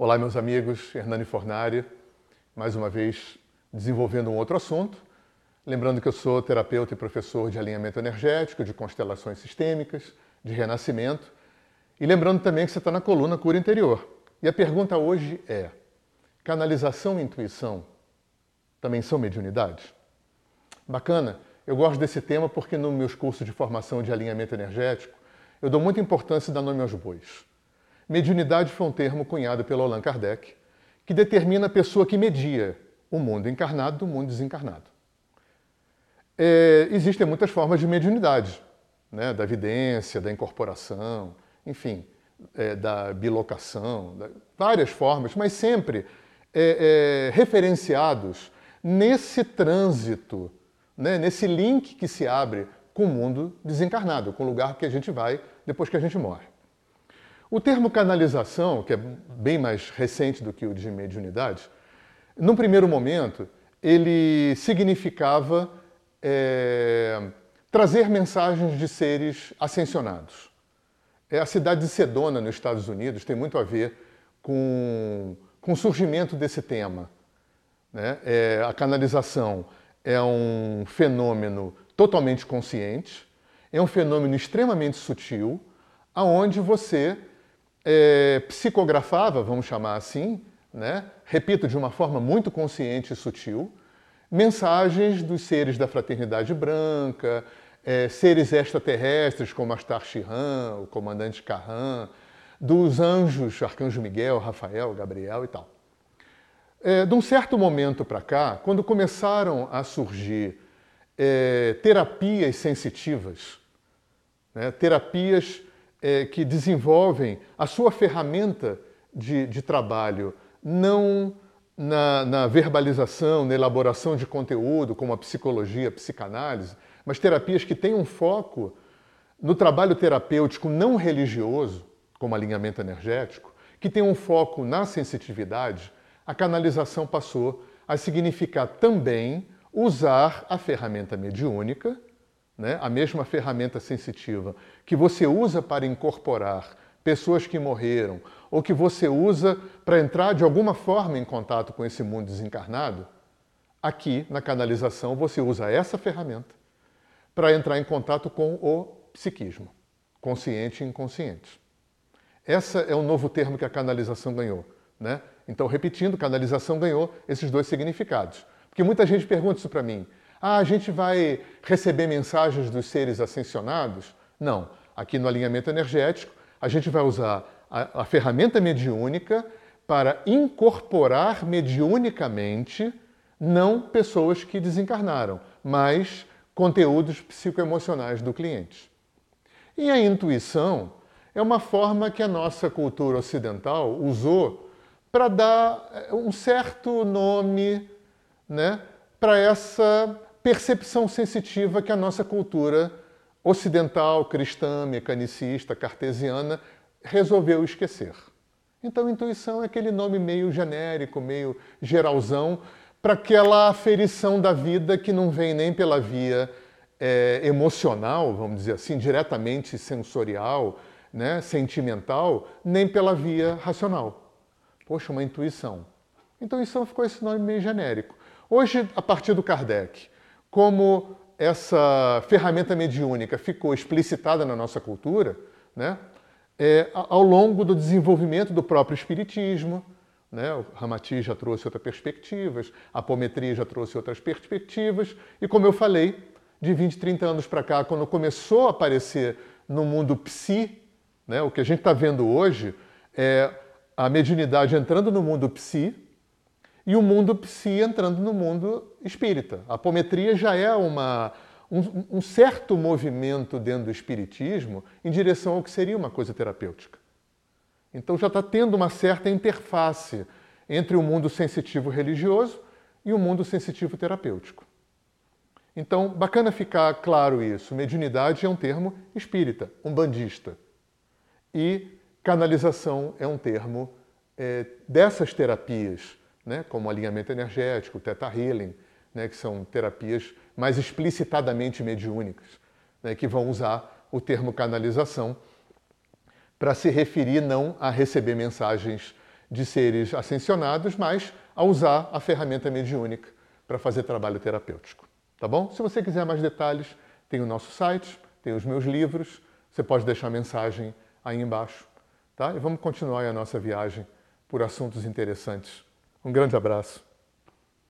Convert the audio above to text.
Olá, meus amigos, Hernani Fornari, mais uma vez desenvolvendo um outro assunto. Lembrando que eu sou terapeuta e professor de alinhamento energético, de constelações sistêmicas, de renascimento. E lembrando também que você está na coluna Cura Interior. E a pergunta hoje é: canalização e intuição também são mediunidade? Bacana, eu gosto desse tema porque nos meus cursos de formação de alinhamento energético eu dou muita importância da nome aos bois. Mediunidade foi um termo cunhado pelo Allan Kardec, que determina a pessoa que media o mundo encarnado do mundo desencarnado. É, existem muitas formas de mediunidade, né? da vidência, da incorporação, enfim, é, da bilocação, da, várias formas, mas sempre é, é referenciados nesse trânsito, né? nesse link que se abre com o mundo desencarnado, com o lugar que a gente vai depois que a gente morre. O termo canalização, que é bem mais recente do que o de mediunidade, num primeiro momento, ele significava é, trazer mensagens de seres ascensionados. É, a cidade de Sedona, nos Estados Unidos, tem muito a ver com, com o surgimento desse tema. Né? É, a canalização é um fenômeno totalmente consciente, é um fenômeno extremamente sutil, aonde você é, psicografava, vamos chamar assim, né? repito, de uma forma muito consciente e sutil, mensagens dos seres da fraternidade branca, é, seres extraterrestres como Astar Shihan, o comandante Carran, dos anjos, Arcanjo Miguel, Rafael, Gabriel e tal. É, de um certo momento para cá, quando começaram a surgir é, terapias sensitivas, né, terapias é, que desenvolvem a sua ferramenta de, de trabalho não na, na, verbalização, na elaboração de conteúdo, como a psicologia, a psicanálise, mas terapias que têm um foco no trabalho terapêutico não religioso, como alinhamento energético, que tem um foco na sensitividade, a canalização passou a significar também usar a ferramenta mediúnica né, a mesma ferramenta sensitiva que você usa para incorporar pessoas que morreram ou que você usa para entrar de alguma forma em contato com esse mundo desencarnado, aqui na canalização você usa essa ferramenta para entrar em contato com o psiquismo, consciente e inconsciente. Esse é o novo termo que a canalização ganhou. Né? Então, repetindo, canalização ganhou esses dois significados. Porque muita gente pergunta isso para mim. Ah, a gente vai receber mensagens dos seres ascensionados? Não. Aqui no alinhamento energético, a gente vai usar a, a ferramenta mediúnica para incorporar mediunicamente não pessoas que desencarnaram, mas conteúdos psicoemocionais do cliente. E a intuição é uma forma que a nossa cultura ocidental usou para dar eh, um certo nome né, para essa percepção sensitiva que a nossa cultura ocidental, cristã, mecanicista, cartesiana resolveu esquecer. Então, intuição é aquele nome meio genérico, meio geralzão, para aquela aferição da vida que não vem nem pela via é, emocional, vamos dizer assim, diretamente sensorial, né, sentimental, nem pela via racional. Poxa, uma intuição. Intuição ficou esse nome meio genérico. Hoje, a partir do Kardec, como essa ferramenta mediúnica ficou explicitada na nossa cultura, né, é, ao longo do desenvolvimento do próprio Espiritismo, né, o Ramati já trouxe outras perspectivas, a apometria já trouxe outras perspectivas, e como eu falei, de 20, 30 anos para cá, quando começou a aparecer no mundo psi, né, o que a gente está vendo hoje é a mediunidade entrando no mundo psi, e o mundo psi entrando no mundo espírita. A apometria já é uma, um, um, certo movimento dentro do espiritismo em direção ao que seria uma coisa terapêutica. Então já está tendo uma certa interface entre o mundo sensitivo religioso e o mundo sensitivo terapêutico. Então, bacana ficar claro isso. Mediunidade é um termo espírita, um bandista. E canalização é um termo é, dessas terapias né, como alinhamento energético, Theta Healing, né, que são terapias mais explicitadamente mediúnicas, né, que vão usar o termo canalização para se referir não a receber mensagens de seres ascensionados, mas a usar a ferramenta mediúnica para fazer trabalho terapêutico. Tá bom? Se você quiser mais detalhes, tem o nosso site, tem os meus livros, você pode deixar mensagem aí embaixo. Tá? E vamos continuar a nossa viagem por assuntos interessantes. Um grande abraço.